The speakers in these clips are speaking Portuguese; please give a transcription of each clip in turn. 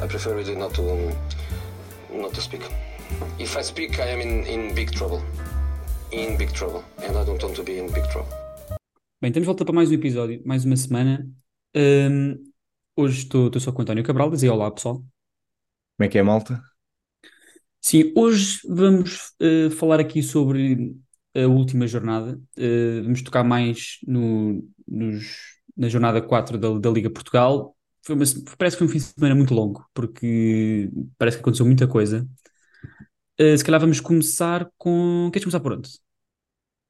I prefer really not to um, not to speak. If I speak, I am in, in big trouble. In big trouble. And I don't want to be in big trouble. Bem, temos volta para mais um episódio, mais uma semana. Um, hoje estou só com o António Cabral, dizer olá pessoal. Como é que é, malta? Sim, hoje vamos uh, falar aqui sobre a última jornada. Uh, vamos tocar mais no, nos, na jornada 4 da, da Liga Portugal. Foi uma, parece que foi um fim de semana muito longo, porque parece que aconteceu muita coisa. Uh, se calhar vamos começar com. Queres começar por onde?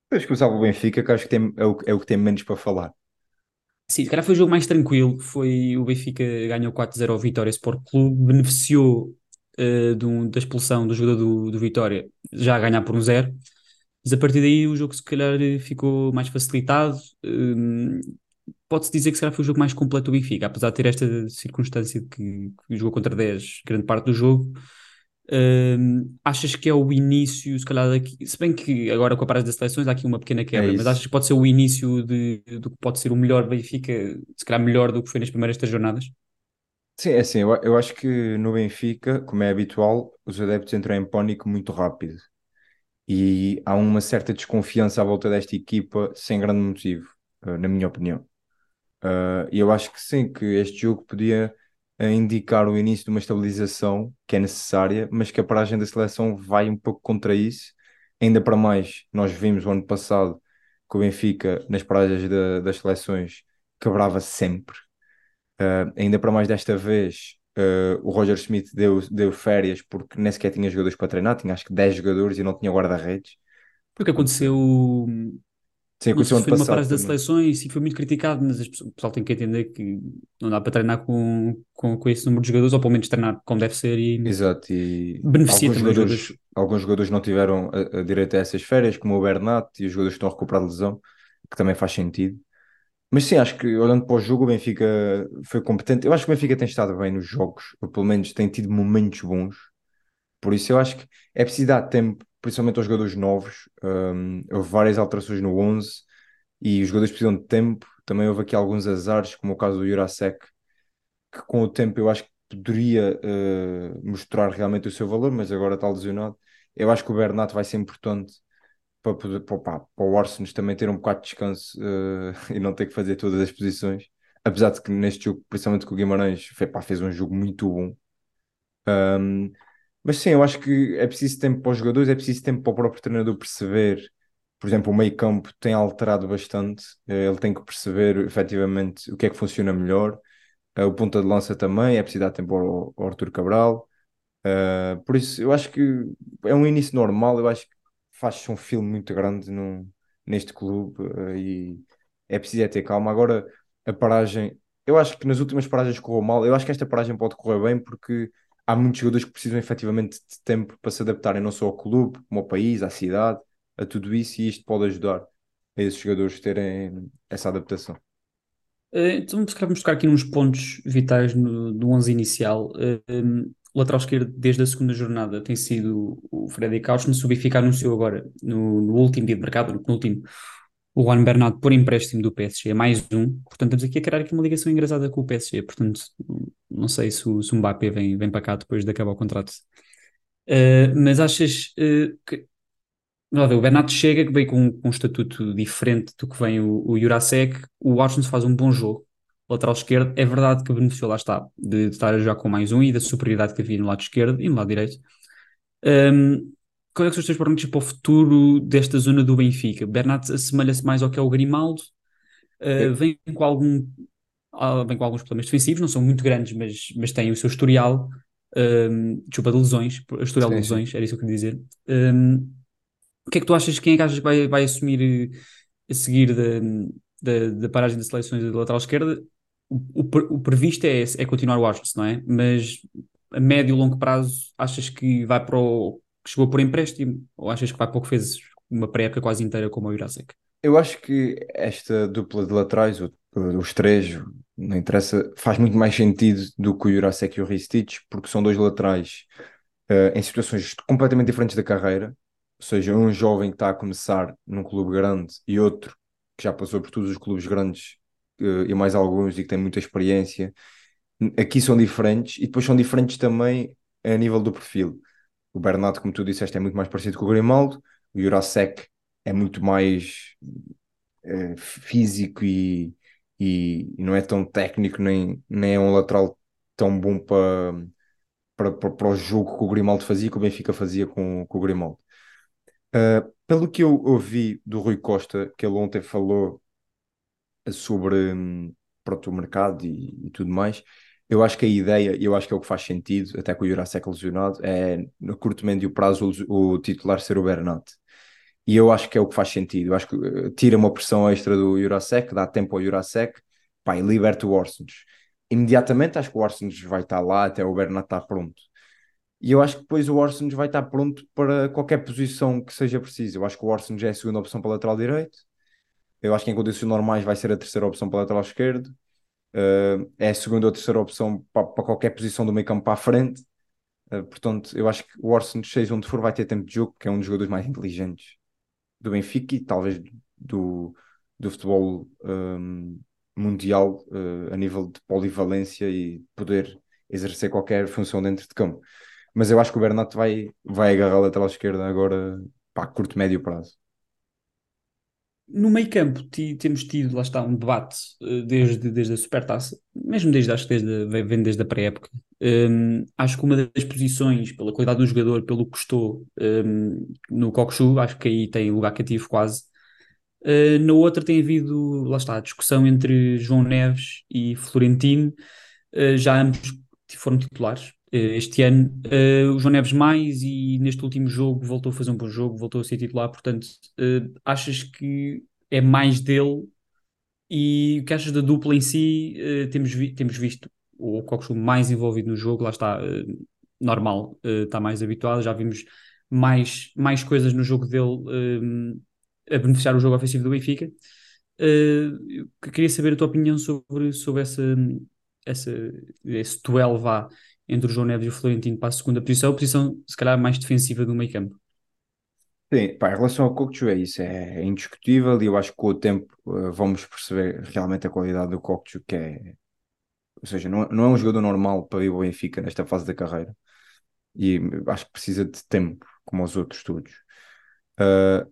Vamos começar pelo Benfica, que acho que tem, é, o, é o que tem menos para falar. Sim, se calhar foi o jogo mais tranquilo. Foi o Benfica ganhou 4-0 ao Vitória Sport Clube, beneficiou uh, do, da expulsão do jogador do, do Vitória, já a ganhar por um 0. Mas a partir daí o jogo se calhar ficou mais facilitado. Uh, Pode-se dizer que se calhar foi o jogo mais completo do Benfica, apesar de ter esta circunstância de que, que jogou contra 10 grande parte do jogo. Uh, achas que é o início, se calhar daqui, se bem que agora com a parada das seleções há aqui uma pequena quebra, É mas achas que pode ser o início de, do que pode ser o melhor Benfica, se calhar melhor do que foi nas primeiras três jornadas? Sim, é assim, eu, eu acho que no Benfica, como é habitual, os adeptos entram em pânico muito rápido. E há uma certa desconfiança à volta desta equipa sem grande motivo, eh, na minha opinião. Eh, E eu acho que sim, que este jogo podia eh, indicar o início de uma estabilização que é necessária, mas que a paragem da seleção vai um pouco contra isso. Ainda para mais, nós vimos o ano passado que o Benfica, nas paragens da- das seleções, quebrava sempre. Uh, ainda para mais desta vez, uh, o Roger Smith deu, deu férias porque nem sequer tinha jogadores para treinar, tinha acho que 10 jogadores e não tinha guarda-redes. Porque aconteceu, Sim, ano foi numa passado parada das seleções e foi muito criticado, mas o pessoal tem que entender que não dá para treinar com, com, com esse número de jogadores, ou pelo menos treinar como deve ser e Exato, e beneficia alguns jogadores, jogadores. alguns jogadores não tiveram a, a direito a essas férias, como o Bernat e os jogadores que estão a recuperar de lesão, que também faz sentido. Mas sim, acho que olhando para o jogo, o Benfica foi competente. Eu acho que o Benfica tem estado bem nos jogos, ou pelo menos tem tido momentos bons. Por isso eu acho que é preciso dar tempo, principalmente aos jogadores novos. Um, houve várias alterações no 11 e os jogadores precisam de tempo. Também houve aqui alguns azares, como o caso do Jurasek, que com o tempo eu acho que poderia uh, mostrar realmente o seu valor, mas agora está lesionado. Eu acho que o Bernat vai ser importante para, poder, para, pá, para o Orsens também ter um bocado de descanso uh, e não ter que fazer todas as posições. Apesar de que neste jogo, principalmente com o Guimarães, fez, pá, fez um jogo muito bom. Um, mas sim, eu acho que é preciso tempo para os jogadores, é preciso tempo para o próprio treinador perceber. Por exemplo, o meio-campo tem alterado bastante, eh, ele tem que perceber efetivamente o que é que funciona melhor. Eh, O ponta de lança também, é preciso dar tempo ao, ao Arthur Cabral. Eh, por isso, eu acho que é um início normal. Eu acho que faz-se um filme muito grande num, neste clube eh, e é preciso é ter calma. Agora, a paragem, eu acho que nas últimas paragens correu mal. Eu acho que esta paragem pode correr bem porque há muitos jogadores que precisam efetivamente de tempo para se adaptarem não só ao clube, como ao país, à cidade, a tudo isso, e isto pode ajudar a esses jogadores terem essa adaptação. Eh, Então, se calhar vamos tocar aqui nos pontos vitais no, do 11 inicial. Eh, um, o lateral esquerdo, desde a segunda jornada, tem sido o Freddy Couch, mas o Benfica anunciou agora, no, no último dia de mercado, no penúltimo, o Juan Bernat por empréstimo do PSG, mais um. Portanto, estamos aqui a criar aqui uma ligação engraçada com o PSG. Portanto, não sei se o, se o Mbappé vem, vem para cá depois de acabar o contrato. Eh, mas achas eh, que ver, o Bernat chega, que veio com, com um estatuto diferente do que vem o, o Jurasek. O Washington faz um bom jogo, lateral esquerdo. É verdade que beneficiou, lá está, de, de estar a jogar com mais um e da superioridade que havia no lado esquerdo e no lado direito. Um, qual é que são os teus prognósticos para o futuro desta zona do Benfica? Bernat assemelha-se mais ao que é o Grimaldo. Uh, vem com algum vem com alguns problemas defensivos, não são muito grandes, mas, mas tem o seu historial. Um, desculpa, de lesões, historial de Sim, sim. lesões, era isso que eu queria dizer. Um, o que é que tu achas? Quem é que achas que vai, vai assumir a seguir da, da, da paragem das seleções da lateral esquerda? O, o, o previsto é, é continuar o Washington, não é? Mas a médio e longo prazo, achas que vai para o que chegou por empréstimo ou achas que vai para o que fez uma pré-época quase inteira como o Jurasek? Eu acho que esta dupla de laterais, os três, não interessa, faz muito mais sentido do que o Jurasek e o Ristich, porque são dois laterais eh, em situações completamente diferentes da carreira. Ou seja, um jovem que está a começar num clube grande e outro que já passou por todos os clubes grandes eh, e mais alguns e que tem muita experiência. aqui são diferentes e depois são diferentes também a nível do perfil. O Bernardo, como tu disseste, é muito mais parecido com o Grimaldo, o Jurasek é muito mais é, físico e, e, e, não é tão técnico, nem, nem é um lateral tão bom para, para, o jogo que o Grimaldo fazia, que o Benfica fazia com, com o Grimaldo. Uh, pelo que eu ouvi do Rui Costa, que ele ontem falou sobre pronto, o mercado e, e, tudo mais, eu acho que a ideia, eu acho que é o que faz sentido, até com o Jurasek lesionado, é no curto médio prazo o, o titular ser o Bernat. E eu acho que é o que faz sentido. Eu acho que uh, tira uma pressão extra do Jurasek, dá tempo ao Jurasek, pá, e liberta o Orsens. Imediatamente acho que o Orsens vai estar lá até o Bernat estar pronto. E eu acho que depois o Orsens vai estar pronto para qualquer posição que seja preciso. Eu acho que o Orsens é a segunda opção para lateral direito. Eu acho que em condições normais vai ser a terceira opção para lateral esquerdo. Uh, é a segunda ou terceira opção para, para qualquer posição do meio campo para a frente. Uh, portanto, eu acho que o Orsens, seja onde for, vai ter tempo de jogo, que é um dos jogadores mais inteligentes do Benfica e talvez do, do futebol um, mundial uh, a nível de polivalência e poder exercer qualquer função dentro de campo. Mas eu acho que o Bernat vai, vai agarrar a lateral esquerda agora para curto, médio prazo. No meio campo temos tido, lá está, um debate uh, desde, desde a Supertaça, mesmo desde, acho que desde, vem desde a pré-época. Um, acho que uma das posições, pela qualidade do jogador, pelo que custou um, no Cockchu, acho que aí tem lugar cativo quase. Uh, na outra tem havido, lá está, a discussão entre João Neves e Florentino, uh, já ambos foram titulares uh, este ano. o João Neves mais e neste último jogo voltou a fazer um bom jogo, voltou a ser titular, portanto, achas que é mais dele? E o que achas da dupla em si? temos, vi temos visto o Cockchu mais envolvido no jogo, lá está, normal, está mais habituado, já vimos mais, mais coisas no jogo dele a beneficiar o jogo ofensivo do Benfica. Uh, queria saber a tua opinião sobre, sobre essa, essa, esse duelo vá entre o João Neves e o Florentino para a segunda posição, posição se calhar mais defensiva do meio campo. Sim, pá, em relação ao Cockchu é isso, é indiscutível e eu acho que com o tempo uh, vamos perceber realmente a qualidade do Cockchu, que é, ou seja, não, não é um jogador normal para ir ao Benfica nesta fase da carreira e acho que precisa de tempo, como os outros todos. Uh,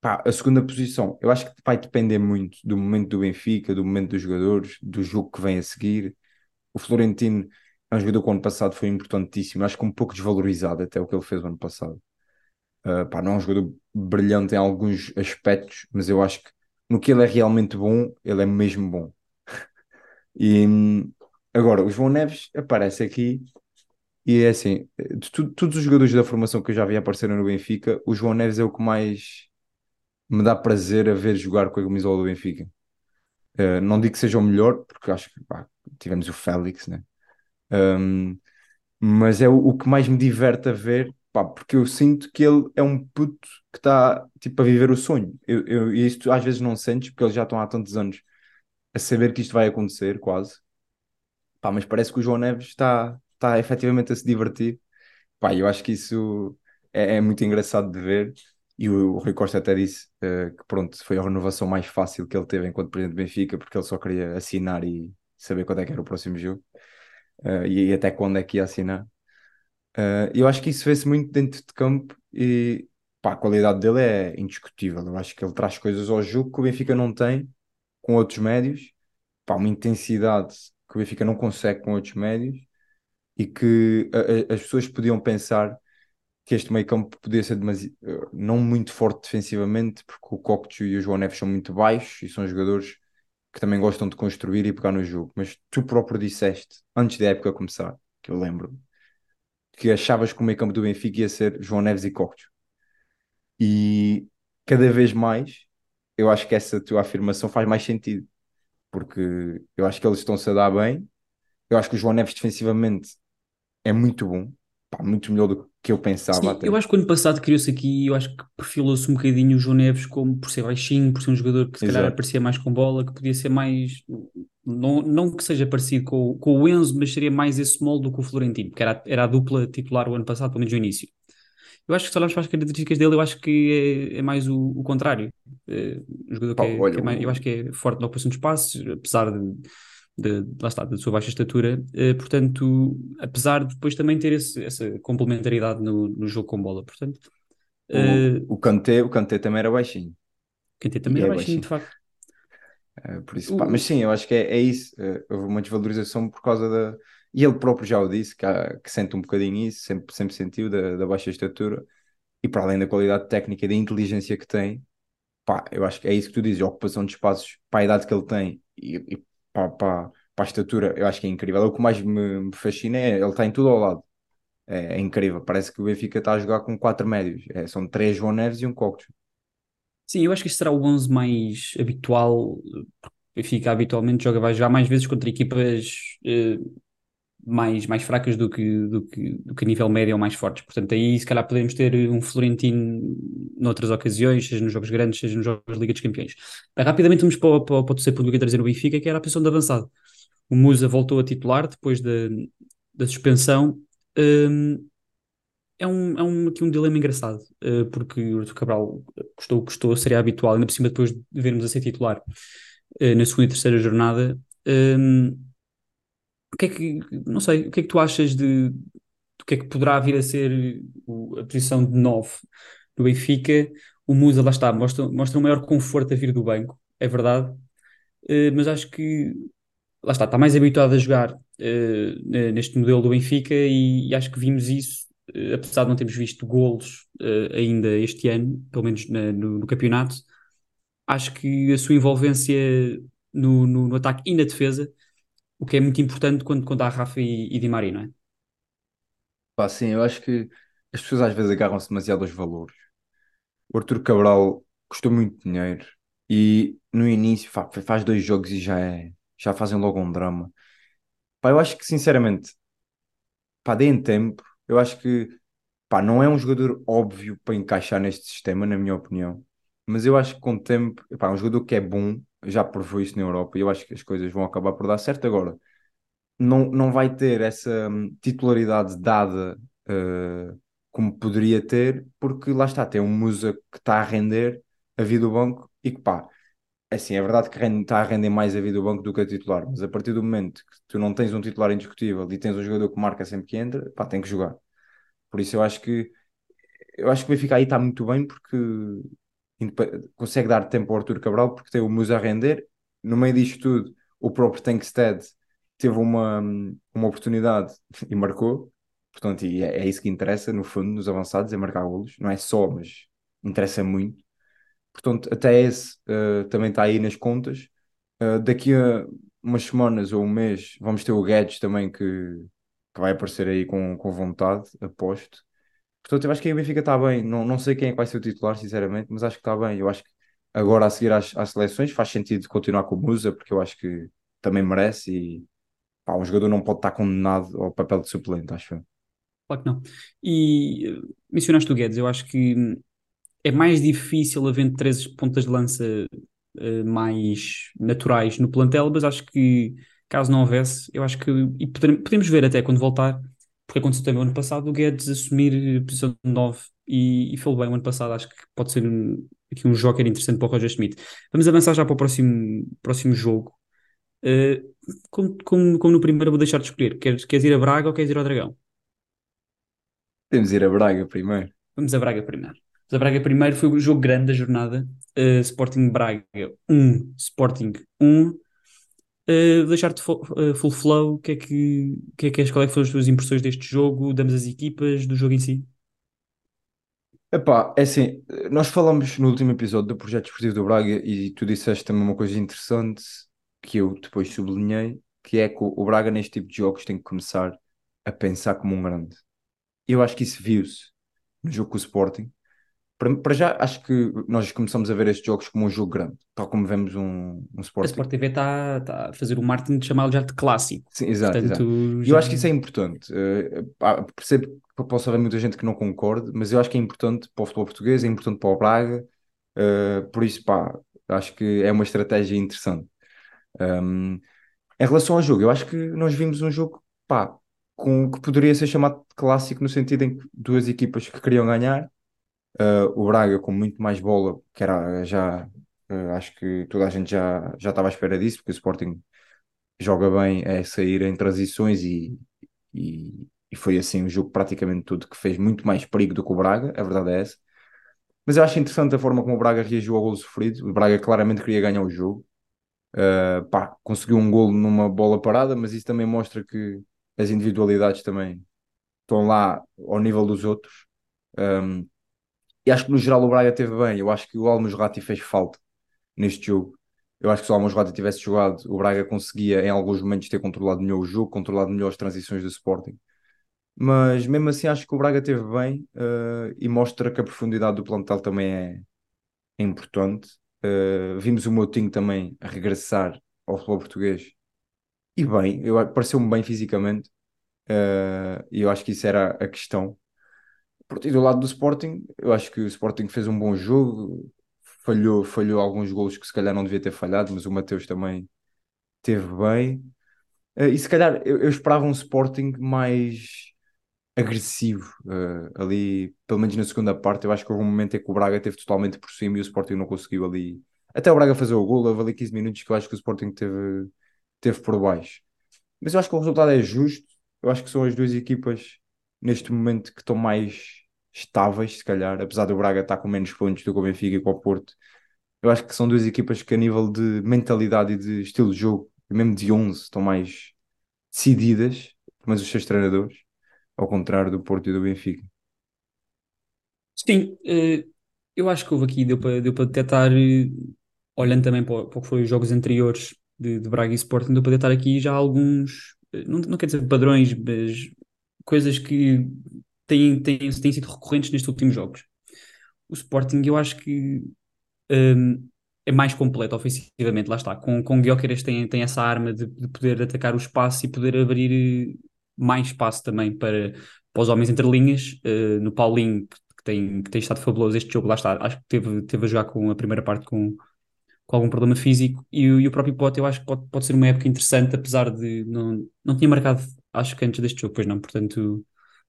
Pá, a segunda posição, eu acho que vai depender muito do momento do Benfica, do momento dos jogadores, do jogo que vem a seguir. O Florentino é um jogador que o ano passado foi importantíssimo, acho que um pouco desvalorizado até o que ele fez o ano passado. Uh, pá, não é um jogador brilhante em alguns aspectos, mas eu acho que no que ele é realmente bom, ele é mesmo bom. e agora, o João Neves aparece aqui e é assim, de tu, todos os jogadores da formação que eu já vi aparecer no Benfica, o João Neves é o que mais me dá prazer a ver jogar com a camisola do Benfica. Uh, não digo que seja o melhor, porque acho que pá, tivemos o Félix, né? Um, mas é o, o, que mais me diverte a ver, pá, porque eu sinto que ele é um puto que está tipo a viver o sonho. Eu, eu, e isto às vezes não sentes, porque eles já estão há tantos anos a saber que isto vai acontecer, quase. Pá, mas parece que o João Neves está, está efetivamente a se divertir. Pá, eu acho que isso é, é muito engraçado de ver. E o, o Rui Costa até disse uh, que pronto, foi a renovação mais fácil que ele teve enquanto presidente do Benfica, porque ele só queria assinar e saber quando é que era o próximo jogo uh, e, e, até quando é que ia assinar. Uh, eu acho que isso vê-se muito dentro de campo e pá, a qualidade dele é indiscutível. Eu acho que ele traz coisas ao jogo que o Benfica não tem com outros médios, pá, uma intensidade que o Benfica não consegue com outros médios e que a, a, as pessoas podiam pensar que este meio campo podia ser eh, não muito forte defensivamente, porque o Cocteau e o João Neves são muito baixos e são jogadores que também gostam de construir e pegar no jogo. Mas tu próprio disseste, antes da época começar, que eu lembro, que achavas que o meio campo do Benfica ia ser João Neves e Cocteau. E cada vez mais eu acho que essa tua afirmação faz mais sentido, porque eu acho que eles estão-se a dar bem. Eu acho que o João Neves defensivamente é muito bom, pá, muito melhor do que eu pensava Sim, até. eu acho que o ano passado criou-se aqui, eu acho que perfilou-se um bocadinho o João Neves como por ser baixinho, por ser um jogador que se calhar aparecia mais com bola, que podia ser mais, não, não que seja parecido com, com o Enzo, mas seria mais esse molde do que o Florentino, que era, era a dupla titular o ano passado, pelo menos no início. Eu acho que se olharmos para as características dele, eu acho que é, é mais o, o contrário. É, um jogador que, é, que é mais, eu acho que é forte na ocupação de espaços, apesar de de, lá está, da sua baixa estatura, uh, portanto, apesar de depois também ter esse, essa complementaridade no, no jogo com bola, portanto... O, o, Kanté, o Kanté também era baixinho. O Kanté também era é baixinho, baixinho, de facto. Por isso, pá, mas sim, eu acho que é, é isso. Houve uma desvalorização por causa da. E ele próprio já o disse, que, há, que sente um bocadinho isso, sempre, sempre sentiu, da, da baixa estatura. E para além da qualidade técnica e da inteligência que tem, pá, eu acho que é isso que tu dizes, a ocupação de espaços para a idade que ele tem e, e para, para, para, a estatura, eu acho que é incrível. O que mais me, me fascina é ele está em tudo ao lado. É, é, incrível. Parece que o Benfica está a jogar com quatro médios. É, são três João Neves e um Cocos. Sim, eu acho que este será o 11 mais habitual. O Benfica habitualmente joga, vai jogar mais vezes contra equipas uh, mais, mais fracas do que, do, que, do que a nível médio ou mais fortes. Portanto, aí se calhar podemos ter um Florentino noutras ocasiões, seja nos jogos grandes, seja nos jogos da Liga dos Campeões. rapidamente vamos para, para, para o terceiro ponto que eu trazer no Benfica, que era a posição de avançado. O Musa voltou a titular depois da, da suspensão. Um, é um, é um, aqui um dilema engraçado, uh, porque o Arthur Cabral custou o que custou, seria habitual, ainda por cima depois de vermos a ser titular uh, na segunda e terceira jornada. Um, o que é que, não sei, o que é que tu achas de do que é que poderá vir a ser a posição de 9 do Benfica? O Musa, lá está, mostra, mostra um maior conforto a vir do banco, é verdade, uh, mas acho que lá está, está mais habituado a jogar uh, neste modelo do Benfica e, e, acho que vimos isso, uh, apesar de não termos visto golos ainda este ano, pelo menos na, no, no, campeonato, acho que a sua envolvência no, no, no ataque e na defesa o que é muito importante quando, quando há Rafa e, e Di Maria, não é? Pá, sim, eu acho que as pessoas às vezes agarram-se demasiado aos valores. O Arthur Cabral custou muito dinheiro e no início faz dois jogos e já é, já fazem logo um drama. Pá, eu acho que sinceramente, pá, deem tempo. Eu acho que pá, não é um jogador óbvio para encaixar neste sistema, na minha opinião. Mas eu acho que com o tempo, é um jogador que é bom, já provou isso na Europa e eu acho que as coisas vão acabar por dar certo agora. Não, não vai ter essa hum, titularidade dada uh, como poderia ter, porque lá está, tem um Musa que está a render a vida do banco e que pá, assim, é verdade que está a render mais a vida do banco do que a titular, mas a partir do momento que tu não tens um titular indiscutível e tens um jogador que marca sempre que entra, pá, tem que jogar. Por isso eu acho que eu acho que o Benfica aí está muito bem porque consegue dar tempo ao Arthur Cabral porque tem o Musa a render. No meio disto tudo, o próprio Tankstead teve uma, uma oportunidade e marcou. Portanto, e é, é, isso que interessa, no fundo, nos avançados, é marcar golos. Não é só, mas interessa muito. Portanto, até esse uh, também está aí nas contas. Uh, daqui a umas semanas ou um mês vamos ter o Guedes também que, que vai aparecer aí com, com vontade, aposto. Portanto, eu acho que o Benfica está bem. Não, não sei quem é vai ser o titular, sinceramente, mas acho que está bem. Eu acho que agora a seguir às, às seleções faz sentido continuar com o Musa, porque eu acho que também merece e pá, um jogador não pode estar condenado ao papel de suplente, acho eu. Claro que não. E uh, mencionaste o Guedes, eu acho que hum, é mais difícil haver três pontas de lança uh, mais naturais no plantel, mas acho que caso não houvesse, eu acho que e podemos ver até quando voltar porque aconteceu também o ano passado o Guedes assumir a posição de 9 e, e foi bem o ano passado, acho que pode ser um, aqui um joker interessante para o Roger Schmidt. Vamos avançar já para o próximo, próximo jogo. Uh, como, como, como, no primeiro vou deixar de escolher, queres, queres ir a Braga ou queres ir ao Dragão? Temos ir a Braga primeiro. Vamos a Braga primeiro. Vamos a Braga primeiro foi o jogo grande da jornada. Uh, Sporting Braga 1, Sporting 1. Uh, deixar-te uh, full flow, que é que, que é que és, qual é que foram as tuas impressões deste jogo, damos as equipas, do jogo em si? Epá, é assim, nós falamos no último episódio do projeto esportivo do Braga e tu disseste também uma coisa interessante que eu depois sublinhei, que é que o Braga neste tipo de jogos tem que começar a pensar como um grande. Eu acho que isso viu-se no jogo com o Sporting, para, para já, acho que nós começamos a ver estes jogos como um jogo grande, tal como vemos um, um Sport A Sport TV está tá a fazer o marketing de chamá-lo já de clássico. Sim, exato. Portanto, exato. Já... Eu acho que isso é importante. Uh, percebo que possa haver muita gente que não concorde, mas eu acho que é importante para o futebol português, é importante para o Braga, uh, por isso, pá, acho que é uma estratégia interessante. Um, em relação ao jogo, eu acho que nós vimos um jogo, pá, com, que poderia ser chamado de clássico no sentido em que duas equipas que queriam ganhar Uh, o Braga com muito mais bola, que era já, uh, acho que toda a gente já, já estava à espera disso, porque o Sporting joga bem a sair em transições e, e, e foi assim um jogo praticamente todo que fez muito mais perigo do que o Braga, a verdade é essa. Mas eu acho interessante a forma como o Braga reagiu ao gol sofrido. O Braga claramente queria ganhar o jogo. Uh, pá, conseguiu um gol numa bola parada, mas isso também mostra que as individualidades também estão lá ao nível dos outros. Um, e acho que no geral o Braga teve bem. Eu acho que o Almusrati fez falta neste jogo. Eu acho que se o Almusrati tivesse jogado, o Braga conseguia em alguns momentos ter controlado melhor o jogo, controlado melhor as transições do Sporting. Mas mesmo assim acho que o Braga teve bem uh, e mostra que a profundidade do plantel também é, é importante. Uh, vimos o Moutinho também regressar ao futebol português e bem, eu pareceu-me bem fisicamente uh, e eu acho que isso era a questão. E do lado do Sporting, eu acho que o Sporting fez um bom jogo, falhou, falhou alguns gols que se calhar não devia ter falhado, mas o Mateus também teve bem. Uh, e se calhar eu, eu, esperava um Sporting mais agressivo uh, ali, pelo menos na segunda parte. Eu acho que houve um momento em que o Braga teve totalmente por cima e o Sporting não conseguiu ali. Até o Braga fazer o gol, houve ali 15 minutos que eu acho que o Sporting teve, teve por baixo. Mas eu acho que o resultado é justo. Eu acho que são as duas equipas neste momento que estão mais estáveis, se calhar, apesar do Braga estar com menos pontos do que o Benfica e com o Porto. Eu acho que são duas equipas que, a nível de mentalidade e de estilo de jogo, mesmo de 11, estão mais decididas, mas os seus treinadores, ao contrário do Porto e do Benfica. Sim, eh, eu acho que houve aqui, deu para, deu para detectar, eh, olhando também para, o que foi os jogos anteriores de, de Braga e Sporting, deu para detectar aqui já alguns, eh, não, não quer dizer padrões, mas coisas que têm, têm, têm sido recorrentes nestes últimos jogos. O Sporting, eu acho que um, é mais completo ofensivamente, lá está. Com, com Gyökeres tem, tem essa arma de, de, poder atacar o espaço e poder abrir mais espaço também para, para os homens entre linhas. Uh, no Paulinho, que, que, tem, que tem estado fabuloso este jogo, lá está. Acho que teve, teve a jogar com a primeira parte com, com algum problema físico. E, e o próprio Pote, eu acho que pode, pode ser uma época interessante, apesar de não, não tinha marcado, acho que antes deste jogo, pois não. Portanto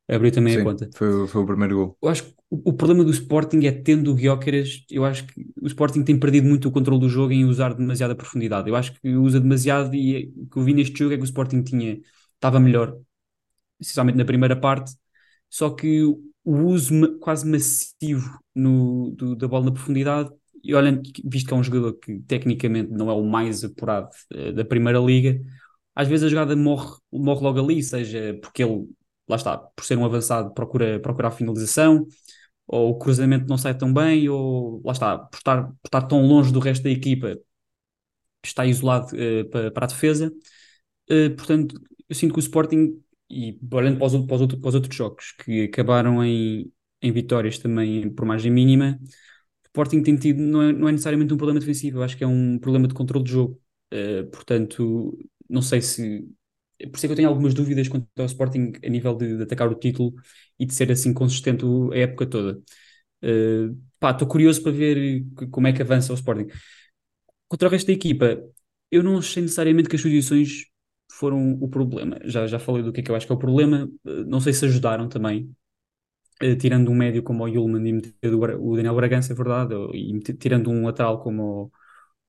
abriu também Sim, a conta. Foi, foi o primeiro gol. Eu acho que o, o problema do Sporting é tendo o Gyökeres, eu acho que o Sporting tem perdido muito o controle do jogo em usar demasiada profundidade. Eu acho que usa demasiado e o que eu vi neste jogo é que o Sporting tinha, estava melhor, essencialmente na primeira parte, só que o uso quase massivo no, do, da bola na profundidade e olhando, visto que é um jogador que tecnicamente não é o mais apurado uh, da Primeira Liga, às vezes a jogada morre, morre logo ali, seja porque ele lá está, por ser um avançado, procura, procura a finalização, ou o cruzamento não sai tão bem, ou lá está, por estar, por estar tão longe do resto da equipa, está isolado uh, para, para, a defesa. Uh, portanto, eu sinto que o Sporting, e olhando para os, para os, outros, para os outros jogos que acabaram em, em vitórias também por margem mínima, o Sporting tem tido, não é, não é necessariamente um problema defensivo, eu acho que é um problema de controle de jogo. Uh, portanto, não sei se por isso é que eu tenho algumas dúvidas quanto ao Sporting a nível de, de atacar o título e de ser assim consistente a época toda. Uh, estou curioso para ver como é que avança o Sporting. Contra o resto da equipa, eu não achei necessariamente que as substituições foram o problema. Já, já falei do que é que eu acho que é o problema. Uh, não sei se ajudaram também. Uh, tirando um médio como o Yulman e metendo o Daniel Bragança, é verdade, e tirando um lateral como o,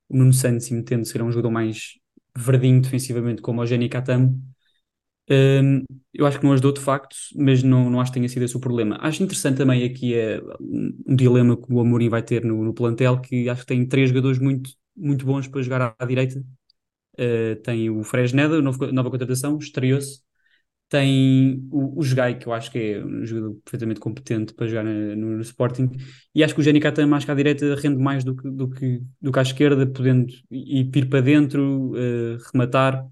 o Nuno Santos e metendo ser um jogador mais verdinho defensivamente como o Jenny Katam. Um, eu acho que não ajudou de facto, mas não, não acho que tenha sido esse o problema. Acho interessante também aqui é, um dilema que o Amorim vai ter no, no plantel, que acho que tem três jogadores muito, muito bons para jogar à, à direita. Uh, tem o Fresneda, nova contratação, estreou-se. Tem o, o Jogai, que eu acho que é um jogador perfeitamente competente para jogar no, no Sporting. E acho que o Jenny Katam, mais que à direita, rende mais do que, do que, do que à esquerda, podendo ir, ir para dentro, uh, rematar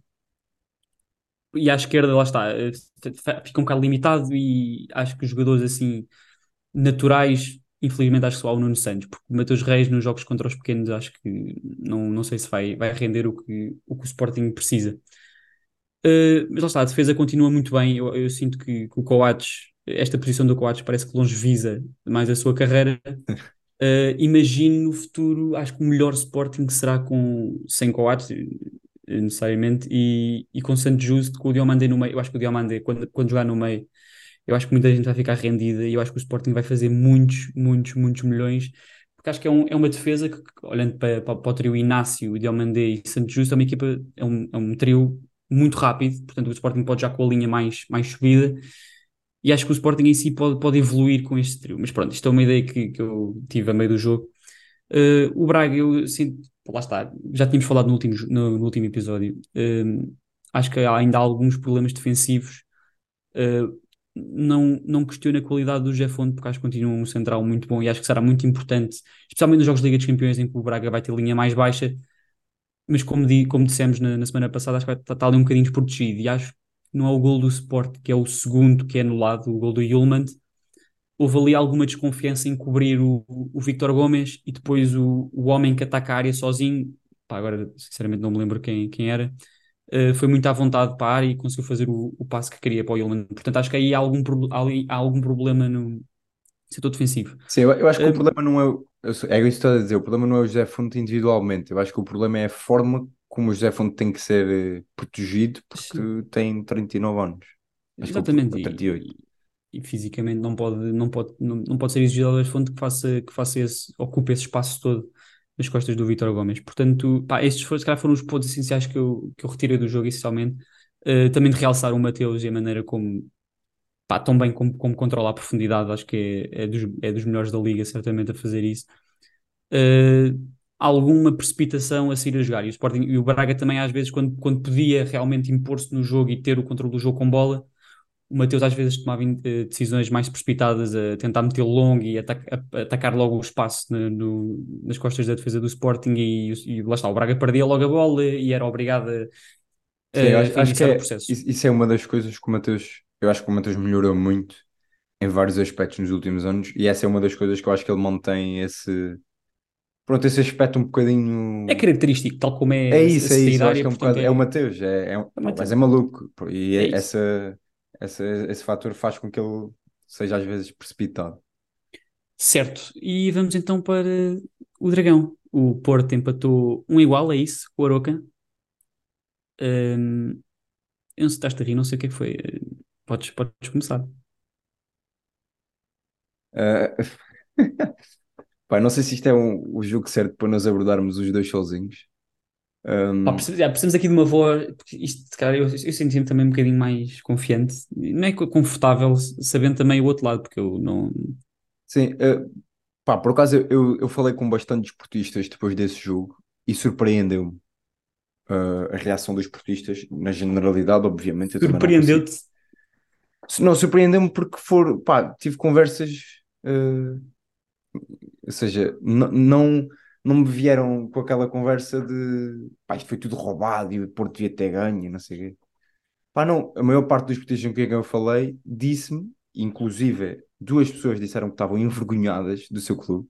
e à esquerda, lá está, eh, fica um bocado limitado e acho que os jogadores assim naturais, infelizmente acho que só há o Nuno Santos, porque o Matheus Reis nos jogos contra os pequenos acho que não, não sei se vai, vai render o que, o que o Sporting precisa. Uh, mas lá está, a defesa continua muito bem, eu, eu sinto que, que, o Coates, esta posição do Coates parece que longe visa mais a sua carreira. Uh, imagino no futuro, acho que o melhor Sporting será com, sem Coates, necessariamente, e, e com Santos Justo, com o Diomande no meio, eu acho que o Diomande, quando, quando jogar no meio, eu acho que muita gente vai ficar rendida e eu acho que o Sporting vai fazer muitos, muitos, muitos milhões, porque acho que é, um, é uma defesa que, olhando para, para, para o trio Inácio, Diomandé e Santos Justo, é uma equipa, é um, é um trio muito rápido, portanto o Sporting pode já com a linha mais, mais subida, e acho que o Sporting em si pode, pode evoluir com este trio. Mas pronto, isto é uma ideia que, que eu tive a meio do jogo. Uh, o Braga, eu sinto, lá está, já tínhamos falado no último, no, no último episódio, uh, acho que ainda há alguns problemas defensivos. Uh, não, não questiono a qualidade do José Fonte, porque acho que continua um central muito bom e acho que será muito importante, especialmente nos jogos de Liga dos Campeões, em que o Braga vai ter linha mais baixa. Mas, como, di, como dissemos na, na semana passada, acho que está, está ali um bocadinho desprotegido. E acho que não é o gol do Sport, que é o segundo que é anulado, o gol do Yulman. Houve ali alguma desconfiança em cobrir o, o Victor Gomes e depois o, o homem que ataca a área sozinho. Pá, agora, sinceramente, não me lembro quem, quem era uh, foi muito à vontade para a área e conseguiu fazer o, o passo que queria para o Ilman. Portanto, acho que aí há algum, há algum problema no setor defensivo. Sim, eu, eu acho que o problema não é. É isso que estou a dizer, o problema não é o José Fonte individualmente, eu acho que o problema é a forma como o José Fonte tem que ser eh, protegido porque sim. tem 39 anos. Acho Exatamente. Que 38. E, e, fisicamente não pode, não pode, não, não pode ser exigido ao José Fonte que faça, que faça esse, ocupe esse espaço todo nas costas do Vitor Gomes. Portanto, pá, estes foram, se calhar foram os pontos essenciais que eu, que eu retirei do jogo, essencialmente. Uh, também de realçar o Mateus e a maneira como, pá, tão bem como, como controla a profundidade, acho que é, é, dos, é dos melhores da liga, certamente, a fazer isso. Uh, alguma precipitação a sair a jogar. E o, Sporting, e o Braga também, às vezes, quando, quando podia realmente impor-se no jogo e ter o controle do jogo com bola, o Mateus às vezes tomava eh, decisões mais precipitadas a tentar meter longo e ataca, a, atacar logo o espaço no, nas costas da defesa do Sporting e, e, lá está, o Braga perdia logo a bola e era obrigado a, Sim, a acho, acho que é, isso é uma das coisas que o Mateus, eu acho que o Mateus melhorou muito em vários aspectos nos últimos anos e essa é uma das coisas que eu acho que ele mantém esse pronto, esse aspecto um bocadinho é característico, tal como é é isso, é isso, acho que é, um bocado, é... é o Mateus, é, é, é mas é maluco e é essa esse, esse fator faz com que ele seja às vezes precipitado. Certo, e vamos então para o Dragão. O Porto empatou um igual, é isso, com o Aroca. Um, eu não sei se estás a rir, não sei o que é que foi. Podes, podes começar. Pai, não sei se isto é um, o jogo certo para nós abordarmos os dois sozinhos. Um... Pá, precisamos, precisamos, aqui de uma voz, porque isto, cara, eu, eu senti-me também um bocadinho mais confiante, não é confortável, sabendo também o outro lado, porque eu não. Sim, uh, pá, por acaso eu, eu falei com bastantes esportistas depois desse jogo e surpreendeu-me uh, a reação dos esportistas, na generalidade, obviamente. Surpreendeu-te? Não, não surpreendeu-me porque for, pá, tive conversas, uh, ou seja, não não me vieram com aquela conversa de pá, isto foi tudo roubado e o Porto devia ter ganho não sei o quê. Pá, não, a maior parte dos portugueses com quem eu falei disse-me, inclusive duas pessoas disseram que estavam envergonhadas do seu clube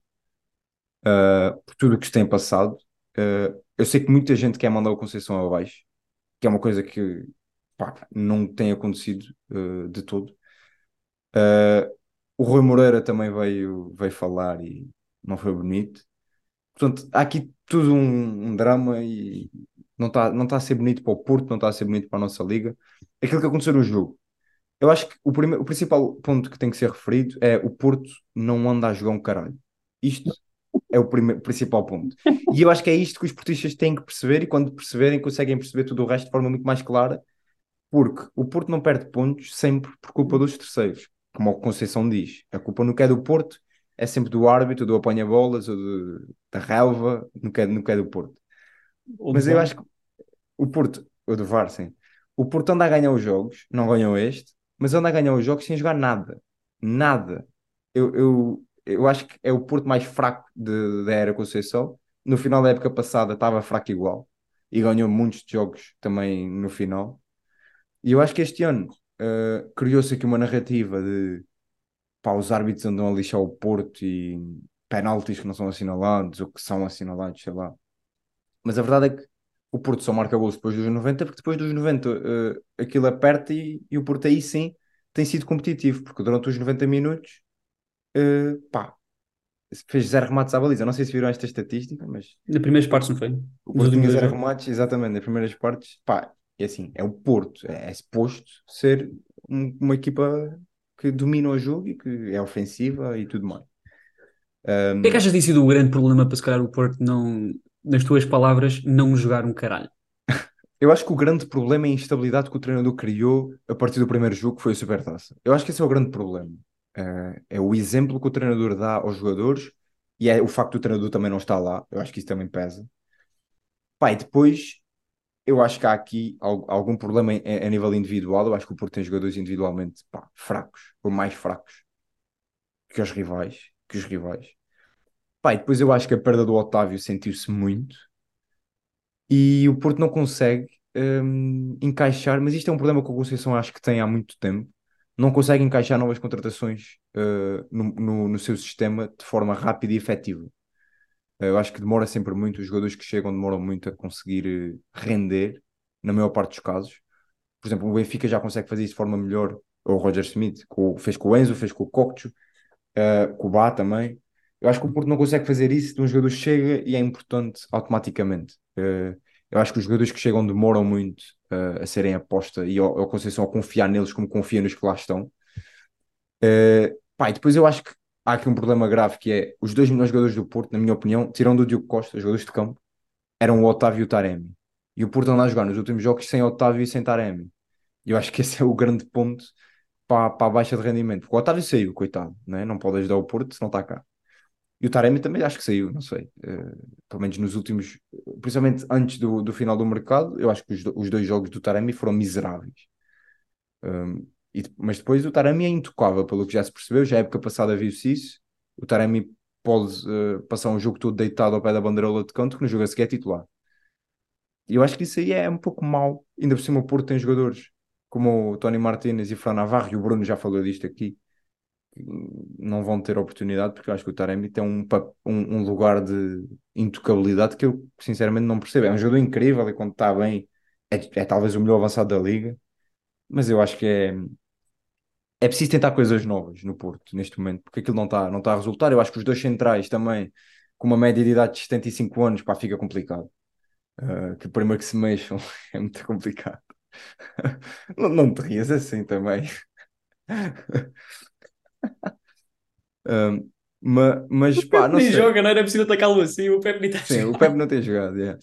uh, por tudo o que se tem passado. Uh, eu sei que muita gente quer mandar o Conceição abaixo, que é uma coisa que pá, não tem acontecido uh, de todo. o Rui Moreira também veio, veio falar e não foi bonito. Portanto, há aqui tudo um, um drama e não está não tá a ser bonito para o Porto, não está a ser bonito para a nossa liga. Aquilo que aconteceu no jogo. Eu acho que o, primeiro, o principal ponto que tem que ser referido é o Porto não anda a jogar um caralho. Isto é o primeiro, principal ponto. E eu acho que é isto que os portistas têm que perceber e quando perceberem conseguem perceber tudo o resto de forma muito mais clara, porque o Porto não perde pontos sempre por culpa dos terceiros, como a Conceição diz. A culpa não é do Porto, é sempre do árbitro, do apanha-bolas, ou do, da relva, nunca é, nunca é do Porto. Ou Mas eu acho que o Porto, ou do VAR, sim. O Porto anda a ganhar os jogos, não ganhou este, mas anda a ganhar os jogos sem jogar nada. Nada. Eu, eu, eu acho que é o Porto mais fraco de, da era Conceição. No final da época passada estava fraco igual e ganhou muitos jogos também no final. E eu acho que este ano uh, criou-se aqui uma narrativa de pá, os árbitros andam a lixar o Porto e penaltis que não são assinalados ou que são assinalados, sei lá. Mas a verdade é que o Porto só marca gols depois dos 90, porque depois dos 90 uh, eh, aquilo aperta e, e, o Porto aí sim tem sido competitivo, porque durante os 90 minutos uh, pá, fez zero remates à baliza. Não sei se viram esta estatística, mas. Na primeiras partes, não foi? O Porto tinha zero remates, exatamente, nas primeiras partes. Pá, é assim, é o Porto, é, é suposto ser um, uma equipa que domina o jogo e que é ofensiva e tudo mais. O que é que achas de sido o grande problema para se calhar o Porto não, nas tuas palavras, não jogar um caralho? Eu acho que o grande problema é a instabilidade que o treinador criou a partir do primeiro jogo, que foi a Supertaça. Eu acho que esse é o grande problema. Uh, é o exemplo que o treinador dá aos jogadores e é o facto do treinador também não estar lá. Eu acho que isso também pesa. Pá, e depois eu acho que há aqui algum problema a, nível individual. Eu acho que o Porto tem jogadores individualmente pá, fracos, ou mais fracos que os rivais. Que os rivais. Pá, e depois eu acho que a perda do Otávio sentiu-se muito e o Porto não consegue um, encaixar, mas isto é um problema que o Conceição acho que tem há muito tempo. Não consegue encaixar novas contratações uh, no, no, no, seu sistema de forma rápida e efetiva. Uh, eu acho que demora sempre muito, os jogadores que chegam demoram muito a conseguir uh, render, na maior parte dos casos. Por exemplo, o Benfica já consegue fazer isso de forma melhor, ou o Roger Smith, com, fez com o Enzo, fez com o Coccho, com o Bá também. Eu acho que o Porto não consegue fazer isso de um jogador chega e é importante automaticamente. Uh, eu acho que os jogadores que chegam demoram muito uh, a serem aposta e ao, ao Conceição a confiar neles como confia nos que lá estão. Uh, pá, e depois eu acho que há aqui um problema grave que é os dois melhores jogadores do Porto, na minha opinião, tirando o Diogo Costa, os jogadores de campo, eram o Otávio e o Taremi. E o Porto anda a jogar nos últimos jogos sem Otávio e sem Taremi. E eu acho que esse é o grande ponto para, para a baixa de rendimento. Porque o Otávio saiu, coitado, né? não pode ajudar o Porto se não está cá. E o Taremi também acho que saiu, não sei. Uh, pelo menos nos últimos, principalmente antes do, do final do mercado, eu acho que os, os dois jogos do Taremi foram miseráveis. Um, e, mas depois o Taremi é intocável, pelo que já se percebeu. Já a época passada viu-se isso. O Taremi pode uh, passar um jogo todo deitado ao pé da bandeirola de canto, que no jogo a seguir é titular. E eu acho que isso aí é um pouco mau. Ainda por cima o Porto tem jogadores como o Tony Martínez e o Fran Navarro, e o Bruno já falou disto aqui, não vão ter oportunidade, porque eu acho que o Taremi tem um, um, um, lugar de intocabilidade que eu sinceramente não percebo. É um jogador incrível e quando está bem é, é, talvez o melhor avançado da liga, mas eu acho que é, é preciso tentar coisas novas no Porto neste momento, porque aquilo não está não tá a resultar. Eu acho que os dois centrais também, com uma média de idade de 75 anos, pá, fica complicado. Uh, que primeiro que se mexam é muito complicado. não, não te rias assim também. Um, mas, mas o pá, não sei. joga, não era preciso atacá-lo assim. O Pepe nem está Sim, o Pepe não tem jogado. Yeah.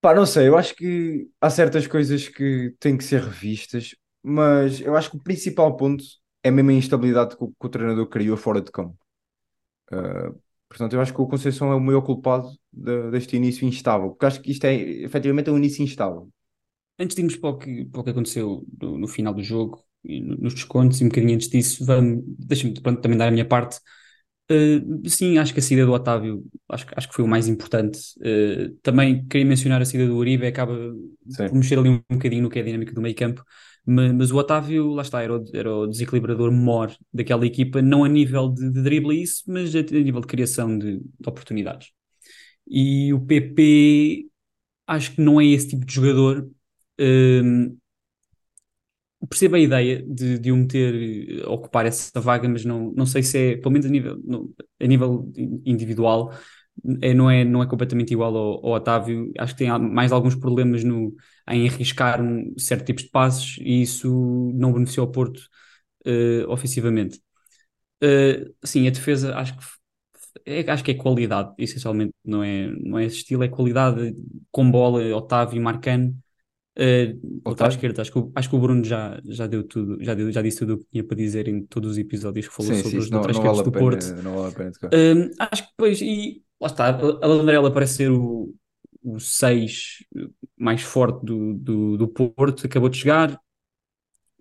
Pá, não sei, eu acho que há certas coisas que têm que ser revistas, mas eu acho que o principal ponto é mesmo a instabilidade que o, que o treinador criou fora de campo. Uh, portanto, eu acho que o Conceição é o maior culpado de, deste início instável, porque acho que isto é efetivamente é um início instável. Antes de irmos para o que, para o que aconteceu no, no final do jogo, nos descontos e um bocadinho antes disso, deixa-me também dar a minha parte. Uh, sim, acho que a saída do Otávio acho, acho que foi o mais importante. Uh, também queria mencionar a saída do Uribe, acaba sim. por mexer ali um, um bocadinho no que é a dinâmica do meio campo, mas, o Otávio, lá está, era o, era o desequilibrador maior daquela equipa, não a nível de, de drible isso, mas a, a nível de criação de, de oportunidades. E o PP acho que não é esse tipo de jogador. Uh, percebo a ideia de, de o meter, ocupar essa vaga, mas não, não sei se é, pelo menos a nível, a nível individual, é, não, é, não é completamente igual ao, ao, Otávio. Acho que tem mais alguns problemas no, em arriscar um, certo tipos de passos e isso não beneficiou o Porto uh, ofensivamente. Uh, sim, a defesa acho que é, acho que é qualidade, essencialmente, não é, não é esse estilo, é qualidade com bola, Otávio e Marcano Uh, à esquerda, acho que, o, acho que o Bruno já, já deu tudo, já, deu, já disse tudo o que tinha para dizer em todos os episódios que falou sim, sobre sim, os não, não vale do pena, Porto. Não vale a pena uh, acho que depois, e lá está, a Landrella parece ser o, o 6 mais forte do, do, do Porto, acabou de chegar,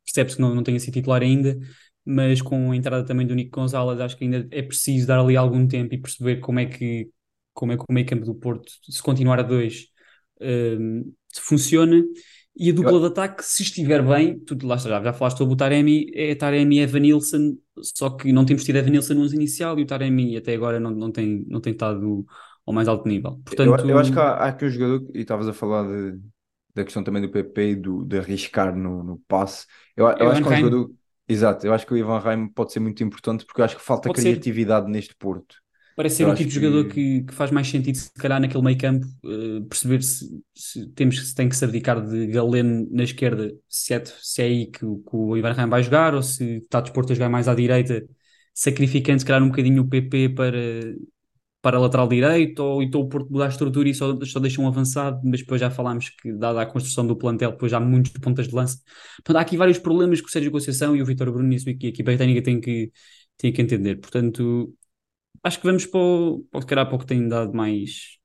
percebe-se que não, não tenha sido titular ainda, mas com a entrada também do Nico Gonzalez, acho que ainda é preciso dar ali algum tempo e perceber como é que, como é que o meio campo do Porto, se continuar a dois, uh, funciona. E a dupla eu... de ataque, se estiver bem, tu lá já, já falaste sobre o Taremi, é Taremi e Evanilson, só que não temos tido Evanilson no 11 inicial e o Taremi até agora não, não, tem, não tem estado ao mais alto nível. Portanto, eu, eu acho que há, há aqui um jogador, e estavas a falar de, da questão também do PP e do, de arriscar no, no passe. Eu, eu acho que é um jogador. Exato, eu acho que o Ivan Reim pode ser muito importante porque eu acho que falta pode criatividade ser. neste Porto. Parece ser um tipo de jogador que... que, faz mais sentido, se calhar, naquele meio campo, uh, perceber se, se, temos, se tem que se abdicar de Galeno na esquerda, se é, se é aí que, que o Ivan Raim vai jogar, ou se está disposto a jogar mais à direita sacrificando se calhar um bocadinho o PP para, para lateral direito, ou então o Porto mudar a estrutura e só, só deixa um avançado, mas depois já falámos que, dada a construção do plantel, depois já há muitos pontas de lança. Portanto, há aqui vários problemas que o Sérgio Conceição e o Vitor Bruno e a equipa técnica têm que, têm que entender. Portanto, acho que vamos para o, para, o que tem dado mais,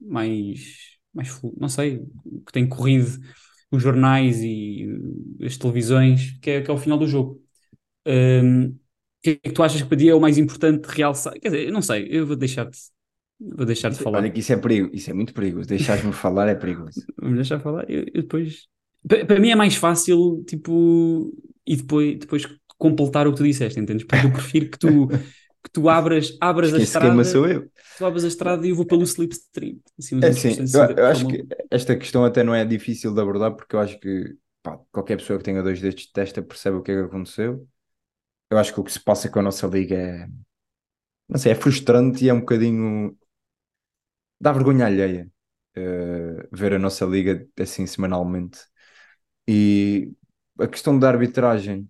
mais, mais, não sei, que tem corrido os jornais e as televisões, que é, que é o final do jogo. Um, que é que tu achas que para ti é o mais importante realçar? Quer dizer, eu não sei, eu vou deixar-te vou deixar de falar. Olha que isso é perigo, isso é muito perigoso. Deixares-me falar é perigoso. Vamos deixar falar, eu, eu depois. Para, mim é mais fácil, tipo, e depois, depois completar o que tu disseste, entendes? Porque eu prefiro que tu que tu abras, abras a estrada. sou eu. Tu abras a estrada e eu vou pelo slipstream. Assim, é assim, eu, eu acho que esta questão até não é difícil de abordar porque eu acho que pá, qualquer pessoa que tenha dois destes de testa percebe o que é que aconteceu. Eu acho que o que se passa com a nossa liga é. Não sei, é frustrante e é um bocadinho. dá vergonha alheia uh, ver a nossa liga assim semanalmente. E a questão da arbitragem,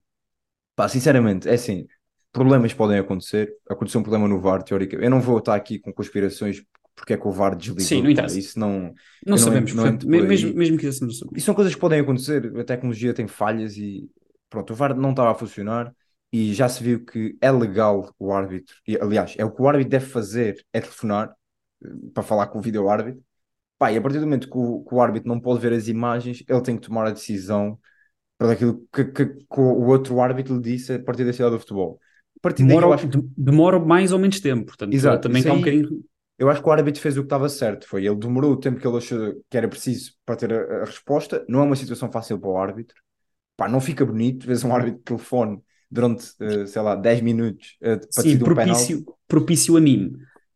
pá, sinceramente, é assim problemas podem acontecer. Aconteceu um problema no VAR, teórica. Eu não vou estar aqui com conspirações porque é que o VAR desligou. Sim, não interessa. Isso não, não sabemos. Não, não mesmo, mesmo que isso não sabemos. E são coisas que podem acontecer. A tecnologia tem falhas e pronto, o VAR não estava a funcionar e já se viu que é legal o árbitro. E, aliás, é o que o árbitro deve fazer é telefonar eh, para falar com o vídeo árbitro. Pá, e a partir do momento que o, que o árbitro não pode ver as imagens, ele tem que tomar a decisão para aquilo que, que, que, o outro árbitro lhe disse a partir da cidade do futebol demora, acho... demora mais ou menos tempo, portanto, Exato, também está um bocadinho. Eu acho que o árbitro fez o que estava certo, foi ele demorou o tempo que ele achou que era preciso para ter a, a resposta. Não é uma situação fácil para o árbitro, pá, não fica bonito, vês um árbitro de telefone durante, uh, sei lá, 10 minutos uh, para sim, propício, um propício a mim.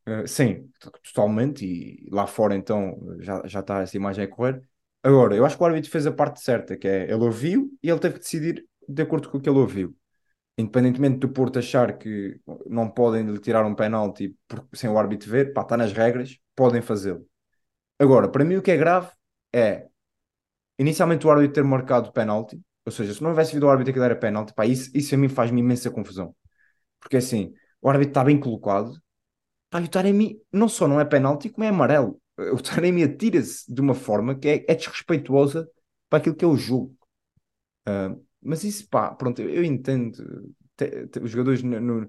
Uh, sim, totalmente, e lá fora então já, já está essa imagem a correr. Agora, eu acho que o árbitro fez a parte certa, que é ele ouviu e ele teve que decidir de acordo com o que ele ouviu independentemente do Porto achar que não podem lhe tirar um penalti sem o árbitro ver, pá, está nas regras, podem fazê-lo. Agora, para mim o que é grave é inicialmente o árbitro ter marcado o penalti, ou seja, se não houvesse havido o árbitro que era penalti, pá, isso, isso a mim faz-me imensa confusão. Porque assim, o árbitro está bem colocado, pá, e o Taremi não só não é penalti, como é amarelo. O Taremi atira-se de uma forma que é, é desrespeituosa para aquilo que é o jogo. Uh, mas isso, pá, pronto, eu entendo. Te, te, os jogadores. No, no,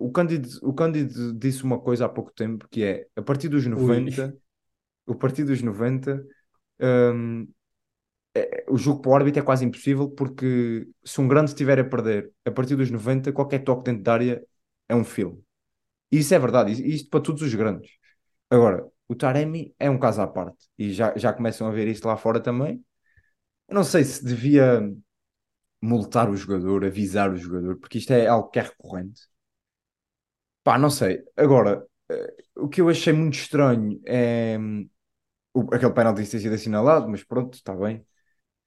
o, Cândido, o Cândido disse uma coisa há pouco tempo que é a partir dos 90, Ui. a partir dos 90, um, é, o jogo para o árbitro é quase impossível porque se um grande estiver a perder a partir dos 90, qualquer toque dentro da área é um filme. E isso é verdade, isto para todos os grandes. Agora, o Taremi é um caso à parte e já, já começam a ver isso lá fora também. Eu não sei se devia multar o jogador, avisar o jogador, porque isto é algo que é recorrente. Pá, não sei. Agora, uh, o que eu achei muito estranho é um, o, aquele penalti ter sido assinalado, mas pronto, está bem.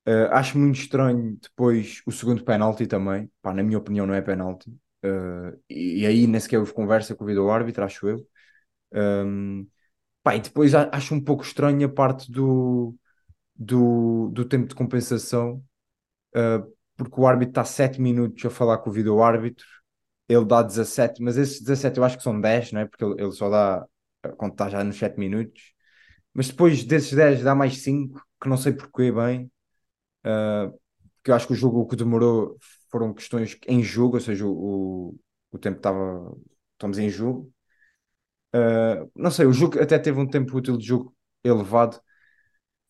Uh, acho muito estranho depois o segundo penalti também. Pá, na minha opinião, não é penalti. Uh, e, e, aí nem sequer houve conversa com o vídeo árbitro, acho eu. Um, pá, e depois acho um pouco estranho a parte do, do, do tempo de compensação. Uh, porque o árbitro está 7 minutos a falar com o vídeo árbitro, ele dá 17, mas esses 17 eu acho que são 10, não é? Porque ele, ele só dá quando está já nos 7 minutos. Mas depois desses 10 dá mais 5, que não sei porquê bem. Uh, porque eu acho que o jogo o que demorou foram questões em jogo, ou seja, o, o, tempo estava. Estamos em jogo. Uh, não sei, o jogo até teve um tempo útil de jogo elevado,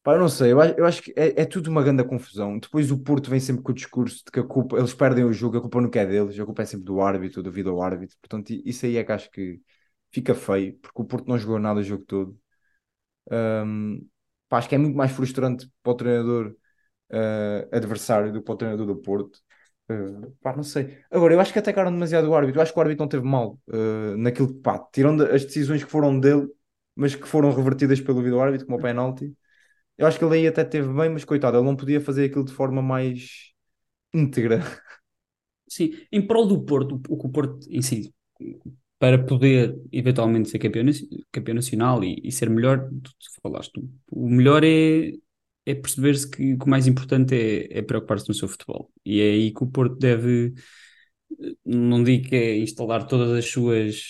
Pá, eu não sei, eu acho, eu acho que é, é, tudo uma grande confusão. Depois o Porto vem sempre com o discurso de que a culpa, eles perdem o jogo, a culpa não é deles, a culpa é sempre do árbitro, devido ao árbitro. Portanto, isso aí é que acho que fica feio, porque o Porto não jogou nada o jogo todo. Um, pá, acho que é muito mais frustrante para o treinador uh, adversário do para o treinador do Porto. Uh, pá, não sei. Agora, eu acho que atacaram demasiado o árbitro. Eu acho que o árbitro não teve mal uh, naquilo que, pá, tirando as decisões que foram dele, mas que foram revertidas pelo vídeo árbitro, como o penalti. Eu acho que ele aí até teve bem, mas coitado, ele não podia fazer aquilo de forma mais íntegra. Sim, em prol do Porto, o que o Porto em si, para poder eventualmente ser campeão, campeão nacional e, e ser melhor, tu falaste, o melhor é, é perceber-se que, o mais importante é, é preocupar-se no seu futebol. E é aí que o Porto deve, não digo que é instalar todas as suas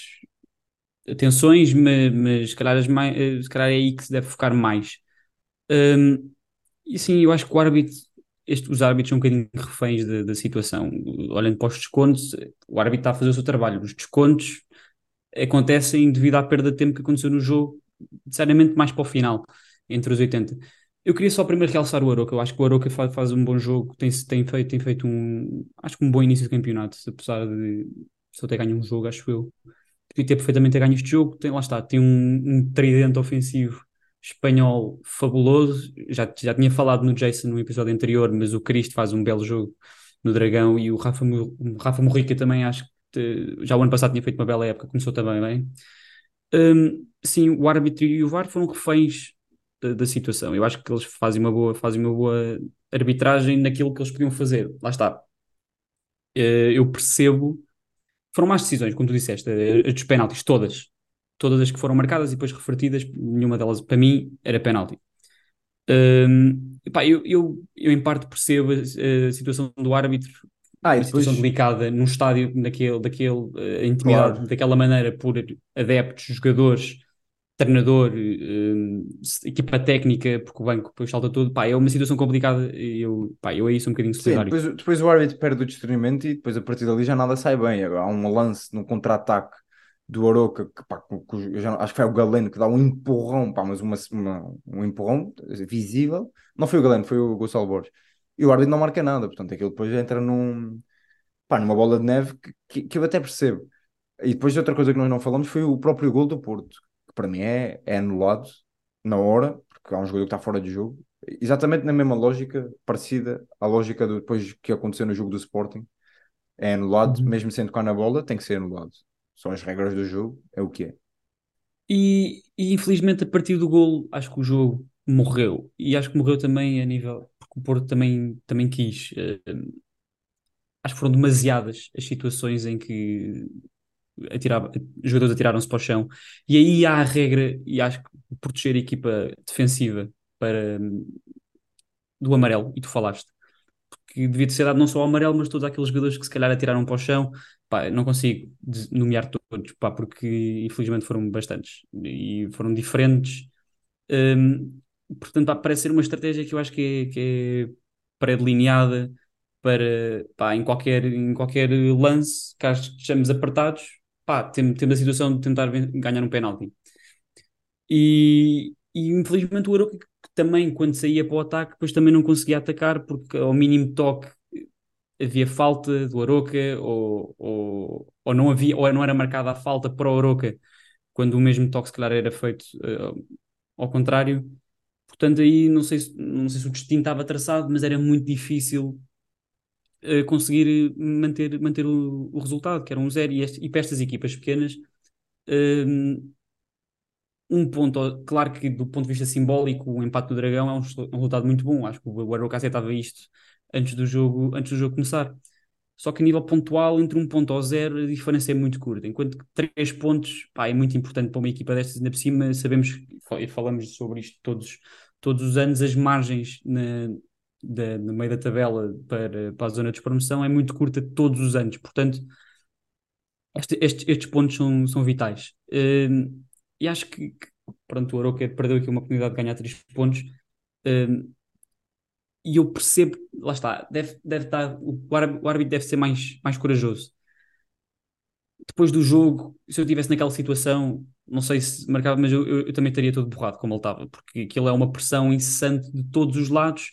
atenções, mas, mas se, calhar mais, eh, se calhar é aí que se deve focar mais. Um, e sim, eu acho que o árbitro, este, os árbitros são um bocadinho reféns da, da situação. Olhando para os descontos, o árbitro está a fazer o seu trabalho. Os descontos acontecem devido à perda de tempo que aconteceu no jogo, necessariamente mais para o final, entre os 80. Eu queria só primeiro realçar o Aroca. Eu acho que o Aroca faz, faz um bom jogo, tem, tem, feito, tem feito um, acho que um bom início de campeonato, apesar de só ter ganho um jogo, acho eu. Podia ter perfeitamente ganho este jogo. Tem, lá está, tem um, um tridente ofensivo espanhol fabuloso. Já, já tinha falado no Jason no episódio anterior, mas o Cristo faz um belo jogo no Dragão e o Rafa, Rafa Morrica também acho que já o ano passado tinha feito uma bela época, começou também bem. Um, sim, o árbitro e o VAR foram reféns da, da, situação. Eu acho que eles fazem uma boa, fazem uma boa arbitragem naquilo que eles podiam fazer. Lá está. Uh, eu percebo. Foram más decisões, como tu disseste, as dos penaltis, todas todas as que foram marcadas e depois revertidas, nenhuma delas para mim era penalti. Um, pá, eu, eu, eu, em parte percebo a, a situação do árbitro, ah, uma depois... situação delicada num estádio daquele, daquele uh, intimidade, claro. daquela maneira por adeptos, jogadores, treinador, uh, equipa técnica, porque o banco depois salta tudo, pá, é uma situação complicada e eu, pá, eu aí sou um bocadinho solidário. Sim, depois, depois o árbitro perde o discernimento e depois a partir dali já nada sai bem. Há um lance num contra-ataque do Aroca, que, pá, que, já, acho que foi o Galeno que dá um empurrão, pá, mas uma, uma, um empurrão visível. Não foi o Galeno, foi o Gonçalo Borges. E o árbitro não marca nada, portanto aquilo depois entra num, pá, numa bola de neve que, que, que, eu até percebo. E depois outra coisa que nós não falamos foi o próprio gol do Porto, para mim é, é anulado na hora, porque há um jogador que está fora de jogo, exatamente na mesma lógica, parecida à lógica do, depois que aconteceu no jogo do Sporting. É anulado, uhum. mesmo sendo cá na bola, tem que ser anulado são as regras do jogo, é o que é. E, e, infelizmente a partir do golo acho que o jogo morreu e acho que morreu também a nível porque o Porto também, também quis uh, acho que foram demasiadas as situações em que atirava, jogadores atiraram-se para o chão e aí há a regra e acho que proteger a equipa defensiva para do amarelo e tu falaste que devia ser dado não só ao amarelo mas todos aqueles jogadores que se calhar atiraram para o chão pá, não consigo nomear todos, pá, porque infelizmente foram bastantes e foram diferentes. Um, portanto, pá, parece ser uma estratégia que eu acho que é, que é pré-delineada para, pá, em qualquer, em qualquer lance, caso estejamos apertados, pá, temos, temos a situação de tentar ganhar um penalti. E, e infelizmente o Aroca também, quando saía para o ataque, depois também não conseguia atacar, porque ao mínimo toque havia falta do Aroca ou, ou, ou, não havia ou não era marcada a falta para o Aroca quando o mesmo toque se calhar era feito uh, ao contrário portanto aí não sei, se, não sei se o destino estava traçado mas era muito difícil uh, conseguir manter, manter o, o, resultado que era um zero e, este, e para estas equipas pequenas uh, um ponto, claro que do ponto de vista simbólico o empate do Dragão é um, um resultado muito bom, acho que o Aroca aceitava isto antes do jogo, antes do jogo começar. Só que a nível pontual, entre um ponto ao zero, a diferença é muito curta. Enquanto que três pontos pá, é muito importante para uma equipa destas, ainda por cima, sabemos e falamos sobre isto todos, todos os anos, as margens na, da, no meio da tabela para, para a zona de promoção é muito curta todos os anos. Portanto, este, estes, estes pontos são, são vitais. Uh, e acho que, que pronto, o Aroca perdeu aqui uma oportunidade de ganhar três pontos. Uh, e eu percebo, lá está, deve, deve estar, o árbitro deve ser mais, mais corajoso. Depois do jogo, se eu estivesse naquela situação, não sei se marcava, mas eu, eu, eu, também estaria todo borrado como ele estava, porque aquilo é uma pressão incessante de todos os lados.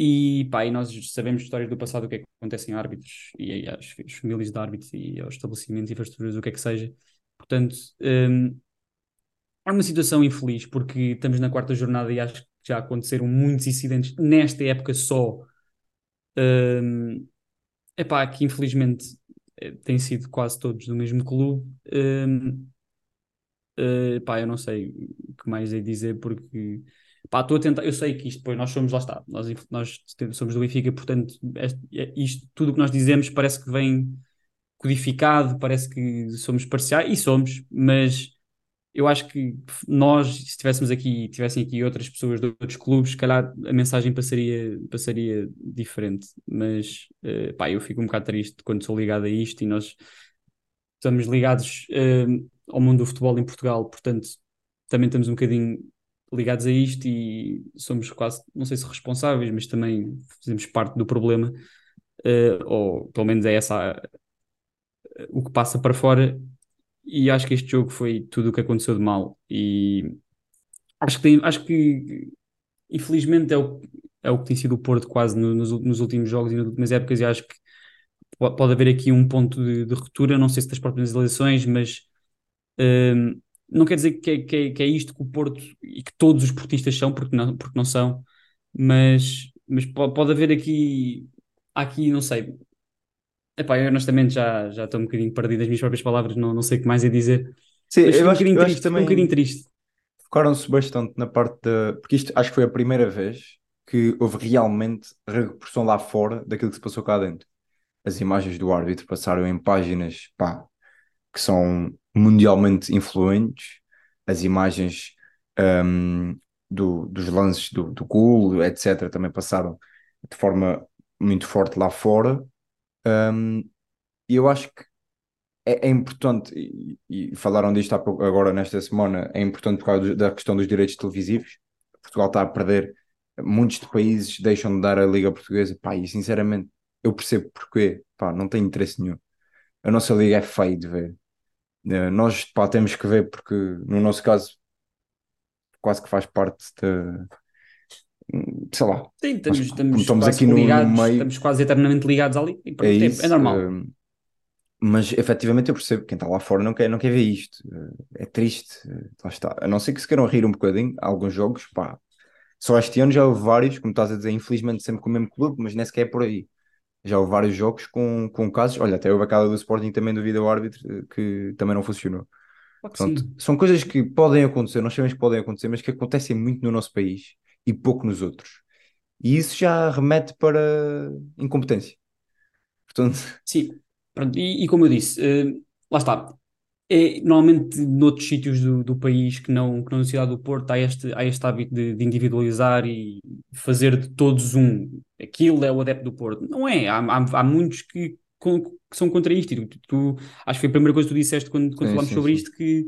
E, pá, e nós sabemos histórias do passado, o que é que acontece em árbitros e às, famílias de árbitros e aos estabelecimentos infraestruturas, o que é que seja. Portanto, hum, é uma situação infeliz, porque estamos na quarta jornada e acho já aconteceram muitos incidentes nesta época só. Um, epá, que infelizmente eh, têm sido quase todos do mesmo clube. Um, uh, epá, eu não sei o que mais é dizer porque pá, estou a tentar, eu sei que isto depois nós somos, lá está, nós, nós somos do Benfica, portanto, este, é, isto, tudo o que nós dizemos parece que vem codificado, parece que somos parciais, e somos, mas eu acho que nós, se estivéssemos aqui, tivessem aqui outras pessoas de outros clubes, se calhar a mensagem passaria, passaria diferente. Mas uh, pá, eu fico um bocado triste quando sou ligado a isto e nós estamos ligados uh, ao mundo do futebol em Portugal, portanto, também estamos um bocadinho ligados a isto e somos quase, não sei se responsáveis, mas também fazemos parte do problema, uh, ou pelo menos é essa o que passa para fora. E acho que este jogo foi tudo o que aconteceu de mal. E acho que, tem, acho que infelizmente é o, é o que tem sido o Porto quase no, nos, nos, últimos jogos e nas últimas épocas. E acho que pode haver aqui um ponto de, de ruptura, não sei se das próprias eleições, mas um, não quer dizer que é, que, é, que é, isto que o Porto e que todos os portistas são, porque não, porque não são, mas, mas pode, haver aqui, aqui, não sei, Epá, eu honestamente já, já estou um bocadinho perdido nas minhas próprias palavras, não, não sei o que mais é dizer. Sim, Mas eu um acho, bocadinho eu acho triste, que também um bocadinho triste. focaram-se bastante na parte da. Porque isto acho que foi a primeira vez que houve realmente repercussão lá fora daquilo que se passou cá dentro. As imagens do árbitro passaram em páginas pá, que são mundialmente influentes, as imagens um, do, dos lances do, do gol, etc., também passaram de forma muito forte lá fora. Um, e eu acho que é, é importante, e, e, falaram disto agora nesta semana, é importante por causa da questão dos direitos televisivos. Portugal está a perder, muitos de países deixam de dar a Liga Portuguesa, pá, e sinceramente eu percebo porquê, pá, não tem interesse nenhum. A nossa liga é feia de ver. Eh, nós, pá, temos que ver porque, no nosso caso, quase que faz parte da sei lá. Sim, estamos, estamos, estamos aqui no, ligados, no meio. Estamos quase eternamente ligados ali. E, é, isso, é normal. Uh, mas efetivamente eu percebo que quem está lá fora não quer, não quer ver isto. Uh, é triste. Lá está. A não ser que se queiram rir um bocadinho, alguns jogos, pá. Só este ano já houve vários, como estás a dizer, infelizmente sempre com o mesmo clube, mas nem sequer é por aí. Já houve vários jogos com, com casos. Olha, até houve aquela do Sporting também do vídeo árbitro que também não funcionou. Pronto, são coisas que podem acontecer, nós sabemos que podem acontecer, mas que acontecem muito no nosso país e pouco nos outros. E isso já remete para incompetência. Portanto... Sim, Pronto, e, e, como eu disse, uh, lá está. É, normalmente noutros sítios do, do país que não, que não na cidade do Porto há este, há este hábito de, de individualizar e fazer de todos um. Aquilo é o adepto do Porto. Não é. Há, há, há muitos que, que, são contra isto. E tu, tu, acho que foi a primeira coisa que tu disseste quando, quando sim, falámos sim, sobre sim. isto que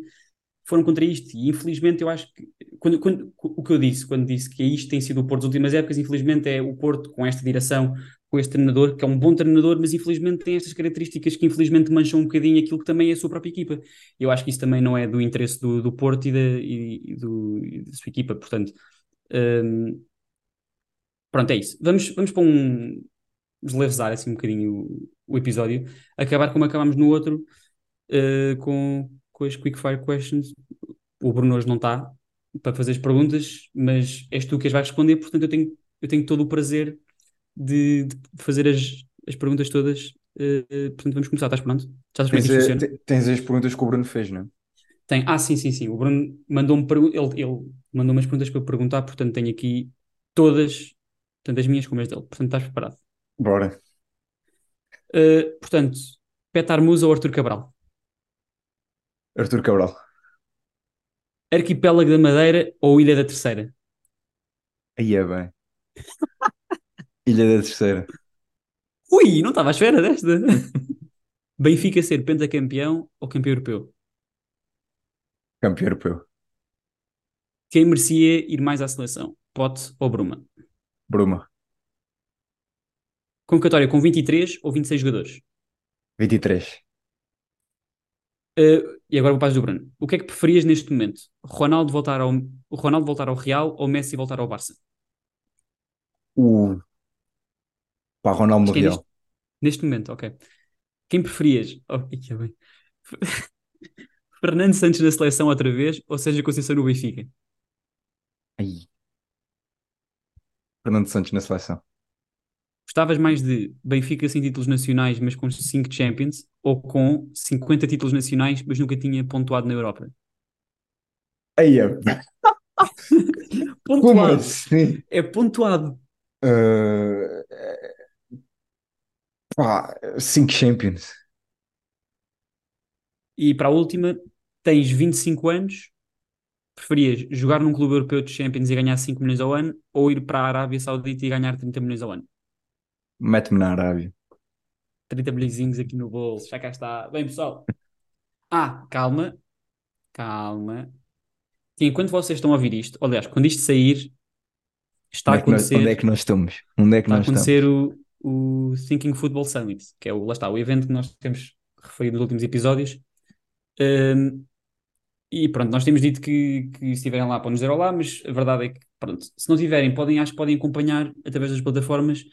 foram contra isto. E infelizmente eu acho que quando, quando, o que eu disse quando disse que isto tem sido o Porto das últimas épocas, infelizmente é o Porto com esta direção, com este treinador, que é um bom treinador, mas infelizmente tem estas características que infelizmente mancham um bocadinho aquilo que também é a sua própria equipa. Eu acho que isso também não é do interesse do, do Porto e da, e, e do, e da sua equipa, portanto. Um, pronto, é isso. Vamos, vamos para um. Deslevezar assim um bocadinho o, o episódio, acabar como acabámos no outro, uh, com, com as quick fire questions. O Bruno hoje não está para fazer as perguntas, mas és tu que as vais responder, portanto eu tenho, eu tenho todo o prazer de, de fazer as, as perguntas todas. Uh, portanto, vamos começar. Estás pronto? Já sabes como é que? Tens as perguntas que o Bruno fez, não é? Tem. Ah, sim, sim, sim. O Bruno mandou-me ele, ele mandou umas perguntas para eu perguntar, portanto tenho aqui todas, tanto as minhas como as dele. Portanto, estás preparado? Bora. Uh, portanto, Petar Musa ou Arthur Cabral? Arthur Cabral. Arquipélago da Madeira ou Ilha da Terceira? Aí é bem. Ilha da Terceira. Ui, não estava à espera desta. Benfica ser pentacampeão ou campeão europeu? Campeão europeu. Quem merecia ir mais à seleção? Pote ou Bruma? Bruma. Convocatória com 23 ou 26 jogadores? 23. Uh, e agora vou para as do Bruno. O que é que preferias neste momento? Ronaldo voltar ao, Ronaldo voltar ao Real ou Messi voltar ao Barça? O para Ronaldo é neste, neste, momento, ok. Quem preferias? Oh, que é bem. Fernando Santos na seleção outra vez ou seja Conceição no Benfica? Aí. Fernando Santos na seleção. Gostavas mais de Benfica sem títulos nacionais, mas com 5 Champions, ou com 50 títulos nacionais, mas nunca tinha pontuado na Europa? Aí é. pontuado. Como assim? É pontuado. Uh, Pá, 5 Champions. E para a última, tens 25 anos preferias jogar num clube europeu de Champions e ganhar 5 milhões ao ano ou ir para a Arábia Saudita e ganhar 30 milhões ao ano? Mete-me na Arábia. 30 milhões aqui no bolso, já cá está. Bem, pessoal. Ah, calma, calma. Que enquanto vocês estão a ouvir isto, aliás, quando isto sair, está a Onde é que nós, acontecer, onde é que nós estamos? Onde é que está a nós estamos? acontecer o, o Thinking Football Summit, que é o, lá está, o evento que nós temos referido nos últimos episódios. Um, e pronto, nós temos dito que, que se estiverem lá podem nos dizer olá, mas a verdade é que, pronto, se não tiverem, podem, acho que podem acompanhar através das plataformas.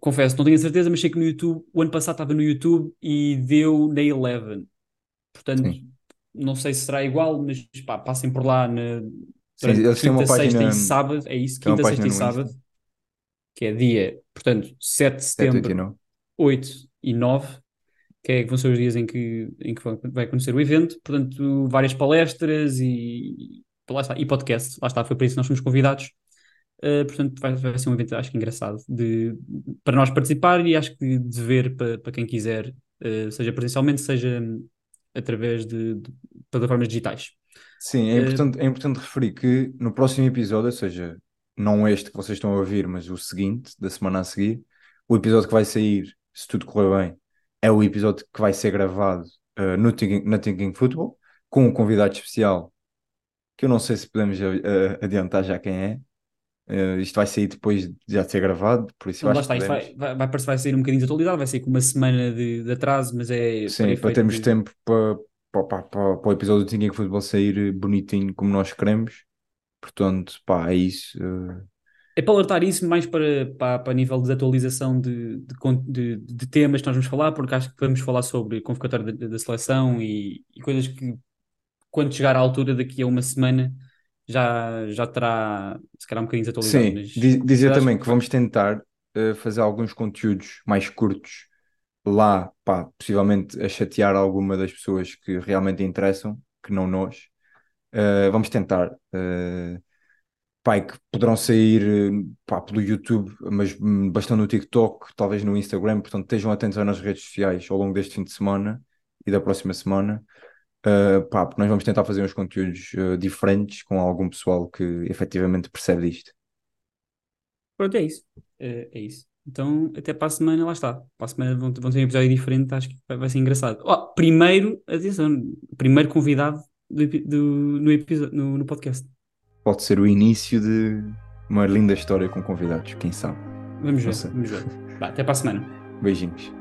Confesso, não tenho a certeza, mas sei que no YouTube, o ano passado estava no YouTube e deu na Eleven. Portanto, Sim. não sei se será igual, mas pá, passem por lá na, Sim, uma quinta, sexta página- e sábado, é isso, quinta, sexta e sábado, que é dia, portanto, 7 de 7, 8 e setembro, 9. 8 e 9, que, é, que vão ser os dias em que, em que vai- acontecer o evento. Portanto, várias palestras e, lá está, e podcast. Lá está, foi para isso que nós fomos convidados. Uh, portanto, vai, vai ser um evento, acho que engraçado, de, para nós participar e acho que de ver para, para quem quiser, uh, seja presencialmente, seja através de, de plataformas digitais. Sim, é Eh, importante, é importante referir que no próximo episódio, ou seja, não este que vocês estão a ouvir, mas o seguinte, da semana a seguir, o episódio que vai sair, se tudo correr bem, é o episódio que vai ser gravado eh, no Thinking, na Thinking Football, com um convidado especial, que eu não sei se podemos eh, adiantar já quem é. Eh, isto vai sair depois de já ser gravado, por isso acho que está, isto podemos. vai, vai, vai, sair um bocadinho de atualidade, vai sair com uma semana de, de atraso, mas é Sim, para termos de- tempo para, para, para, para, o episódio do Thinking Football sair bonitinho como nós queremos. Portanto, pá, é isso. eh, É para alertar isso mais para, para, para nível de atualização de, de, de, de temas que nós vamos falar, porque acho que vamos falar sobre convocatória da, da seleção e, e coisas que, quando chegar à altura, daqui a uma semana, já, já terá, se calhar, um bocadinho desatualizado. Sim, mas, di- dizer mas também que vamos tentar eh, fazer alguns conteúdos mais curtos lá, pá, possivelmente a chatear alguma das pessoas que realmente interessam, que não nós. Eh, vamos tentar, eh, e que poderão sair pá, pelo YouTube, mas bastante no TikTok, talvez no Instagram, portanto estejam atentos nossas redes sociais ao longo deste fim de semana e da próxima semana. Uh, pá, porque nós vamos tentar fazer uns conteúdos uh, diferentes com algum pessoal que efetivamente percebe disto. Pronto, é isso. É, é isso. Então, até para a semana, lá está. Para a semana vão, vão ter um episódio diferente, acho que vai, vai ser engraçado. Ó, primeiro, atenção, primeiro convidado do, do- no, episódio, no, no podcast. Pode ser o início de uma linda história com convidados, quem sabe. Vamos ver, vamos ver. Até para a semana. Beijinhos.